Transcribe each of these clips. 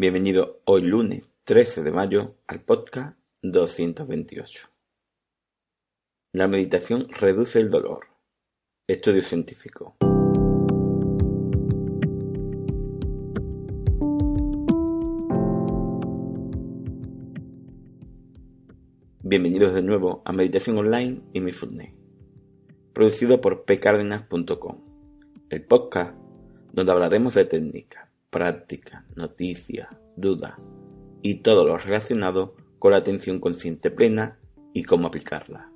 Bienvenido hoy lunes 13 de mayo al podcast 228. La meditación reduce el dolor. Estudio científico. Bienvenidos de nuevo a Meditación Online y mi producido por pcardenas.com, el podcast donde hablaremos de técnicas práctica, noticia, duda y todo lo relacionado con la atención consciente plena y cómo aplicarla.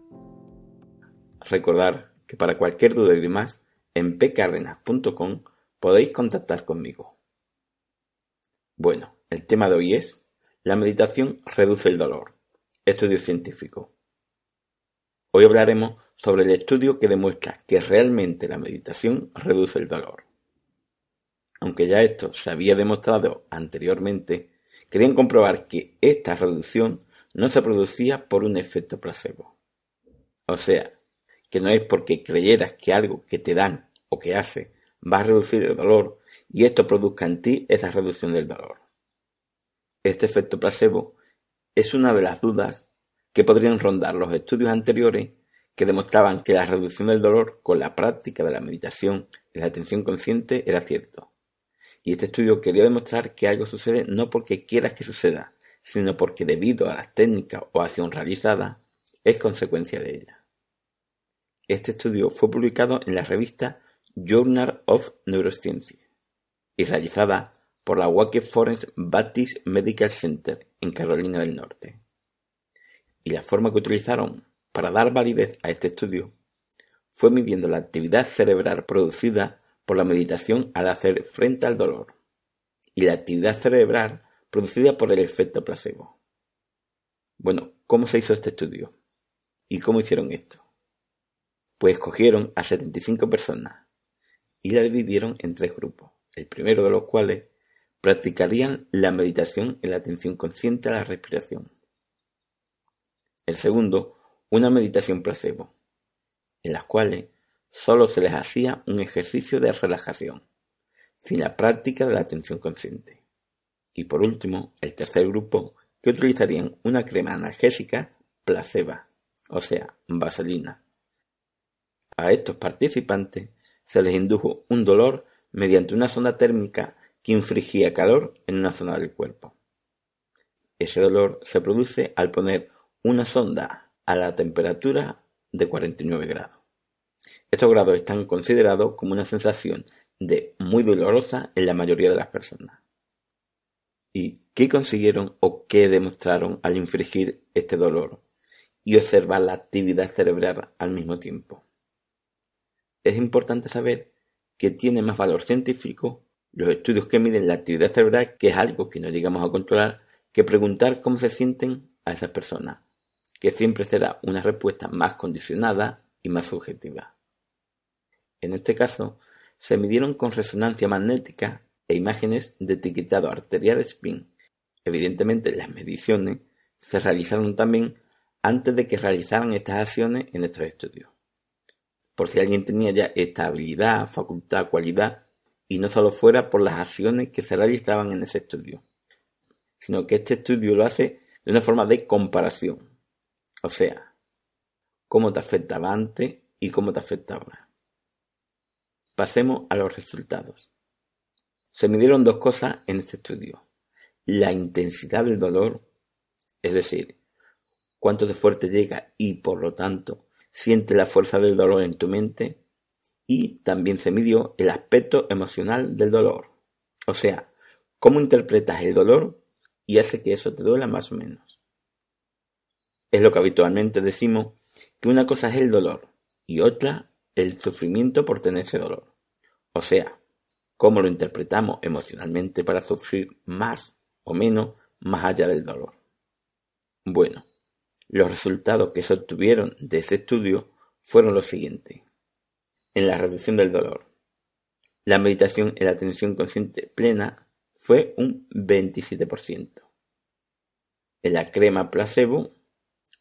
Recordar que para cualquier duda y demás, en pcardenas.com podéis contactar conmigo. Bueno, el tema de hoy es la meditación reduce el dolor. Estudio científico. Hoy hablaremos sobre el estudio que demuestra que realmente la meditación reduce el dolor aunque ya esto se había demostrado anteriormente, querían comprobar que esta reducción no se producía por un efecto placebo. O sea, que no es porque creyeras que algo que te dan o que hace va a reducir el dolor y esto produzca en ti esa reducción del dolor. Este efecto placebo es una de las dudas que podrían rondar los estudios anteriores que demostraban que la reducción del dolor con la práctica de la meditación y la atención consciente era cierto. Y este estudio quería demostrar que algo sucede no porque quieras que suceda, sino porque debido a las técnicas o acción realizada, es consecuencia de ella. Este estudio fue publicado en la revista Journal of Neuroscience y realizada por la Wake Forest Baptist Medical Center en Carolina del Norte. Y la forma que utilizaron para dar validez a este estudio fue midiendo la actividad cerebral producida por la meditación al hacer frente al dolor y la actividad cerebral producida por el efecto placebo. Bueno, ¿cómo se hizo este estudio? ¿Y cómo hicieron esto? Pues escogieron a 75 personas y la dividieron en tres grupos, el primero de los cuales practicarían la meditación en la atención consciente a la respiración. El segundo, una meditación placebo, en las cuales solo se les hacía un ejercicio de relajación, sin la práctica de la atención consciente. Y por último, el tercer grupo, que utilizarían una crema analgésica placebo, o sea, vaselina. A estos participantes se les indujo un dolor mediante una sonda térmica que infligía calor en una zona del cuerpo. Ese dolor se produce al poner una sonda a la temperatura de 49 grados. Estos grados están considerados como una sensación de muy dolorosa en la mayoría de las personas. ¿Y qué consiguieron o qué demostraron al infligir este dolor y observar la actividad cerebral al mismo tiempo? Es importante saber que tiene más valor científico los estudios que miden la actividad cerebral, que es algo que no llegamos a controlar, que preguntar cómo se sienten a esas personas, que siempre será una respuesta más condicionada y más subjetiva. En este caso, se midieron con resonancia magnética e imágenes de etiquetado arterial spin. Evidentemente, las mediciones se realizaron también antes de que realizaran estas acciones en estos estudios. Por si alguien tenía ya esta habilidad, facultad, cualidad, y no solo fuera por las acciones que se realizaban en ese estudio, sino que este estudio lo hace de una forma de comparación. O sea, cómo te afectaba antes y cómo te afecta ahora. Pasemos a los resultados. Se midieron dos cosas en este estudio. La intensidad del dolor, es decir, cuánto de fuerte llega y por lo tanto siente la fuerza del dolor en tu mente, y también se midió el aspecto emocional del dolor, o sea, cómo interpretas el dolor y hace que eso te duela más o menos. Es lo que habitualmente decimos que una cosa es el dolor y otra el sufrimiento por tener ese dolor. O sea, cómo lo interpretamos emocionalmente para sufrir más o menos más allá del dolor. Bueno, los resultados que se obtuvieron de ese estudio fueron los siguientes. En la reducción del dolor, la meditación en la atención consciente plena fue un 27%. En la crema placebo,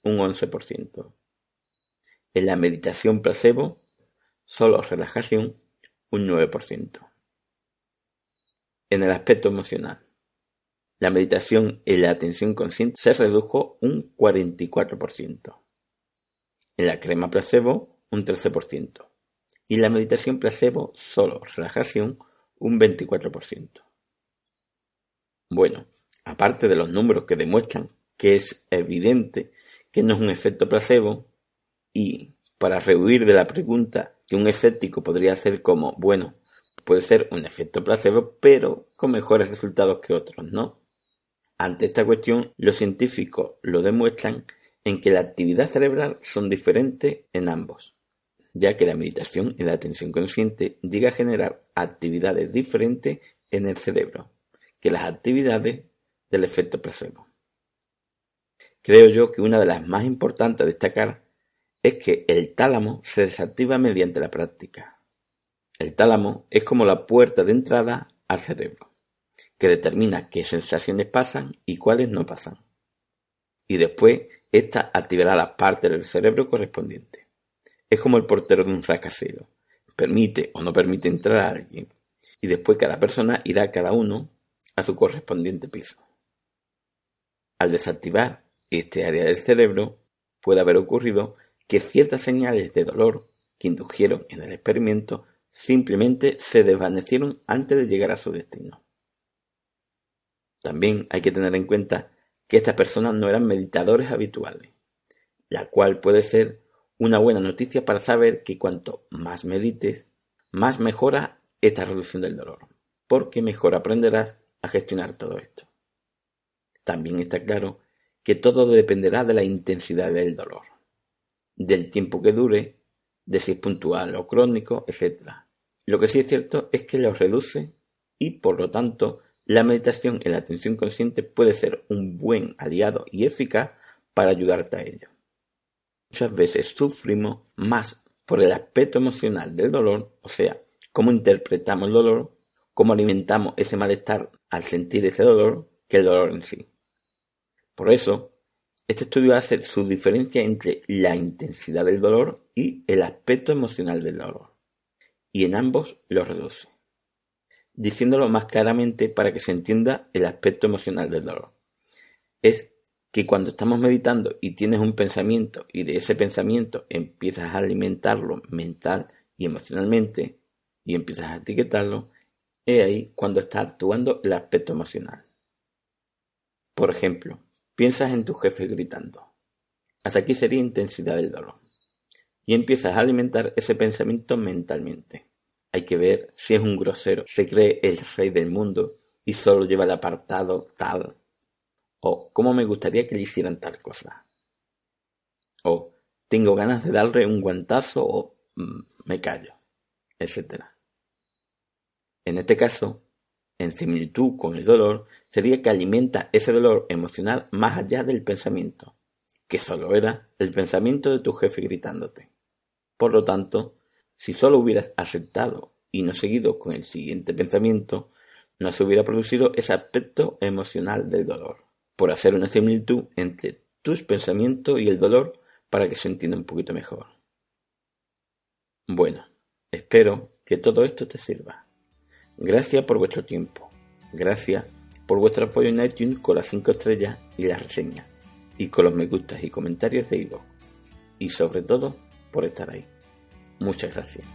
un 11%. En la meditación placebo, solo relajación, un 9%. En el aspecto emocional, la meditación en la atención consciente se redujo un 44%. En la crema placebo, un 13%. Y la meditación placebo, solo relajación, un 24%. Bueno, aparte de los números que demuestran que es evidente que no es un efecto placebo, y para rehuir de la pregunta que un escéptico podría hacer como, bueno, puede ser un efecto placebo, pero con mejores resultados que otros, ¿no? Ante esta cuestión, los científicos lo demuestran en que la actividad cerebral son diferentes en ambos, ya que la meditación y la atención consciente llega a generar actividades diferentes en el cerebro que las actividades del efecto placebo. Creo yo que una de las más importantes a destacar es que el tálamo se desactiva mediante la práctica. El tálamo es como la puerta de entrada al cerebro, que determina qué sensaciones pasan y cuáles no pasan. Y después, ésta activará la parte del cerebro correspondiente. Es como el portero de un fracasero. Permite o no permite entrar a alguien. Y después cada persona irá cada uno a su correspondiente piso. Al desactivar este área del cerebro, puede haber ocurrido que ciertas señales de dolor que indujeron en el experimento simplemente se desvanecieron antes de llegar a su destino. También hay que tener en cuenta que estas personas no eran meditadores habituales, la cual puede ser una buena noticia para saber que cuanto más medites, más mejora esta reducción del dolor, porque mejor aprenderás a gestionar todo esto. También está claro que todo dependerá de la intensidad del dolor, del tiempo que dure, de si es puntual o crónico, etc. Lo que sí es cierto es que lo reduce y por lo tanto la meditación en la atención consciente puede ser un buen aliado y eficaz para ayudarte a ello. Muchas veces sufrimos más por el aspecto emocional del dolor, o sea, cómo interpretamos el dolor, cómo alimentamos ese malestar al sentir ese dolor que el dolor en sí. Por eso, este estudio hace su diferencia entre la intensidad del dolor y el aspecto emocional del dolor, y en ambos lo reduce, diciéndolo más claramente para que se entienda el aspecto emocional del dolor. Es que cuando estamos meditando y tienes un pensamiento y de ese pensamiento empiezas a alimentarlo mental y emocionalmente y empiezas a etiquetarlo, He ahí cuando está actuando el aspecto emocional. Por ejemplo, piensas en tu jefe gritando. Hasta aquí sería intensidad del dolor. Y empiezas a alimentar ese pensamiento mentalmente. Hay que ver si es un grosero, se cree el rey del mundo y solo lleva el apartado tal. O cómo me gustaría que le hicieran tal cosa. O tengo ganas de darle un guantazo o mm, me callo, etcétera. En este caso, en similitud con el dolor, sería que alimenta ese dolor emocional más allá del pensamiento, que solo era el pensamiento de tu jefe gritándote. Por lo tanto, si solo hubieras aceptado y no seguido con el siguiente pensamiento, no se hubiera producido ese aspecto emocional del dolor, por hacer una similitud entre tus pensamientos y el dolor para que se entienda un poquito mejor. Bueno, espero que todo esto te sirva. Gracias por vuestro tiempo. Gracias por vuestro apoyo en iTunes con las 5 estrellas y las reseñas. Y con los me gustas y comentarios de iVoox. Y sobre todo, por estar ahí. Muchas gracias.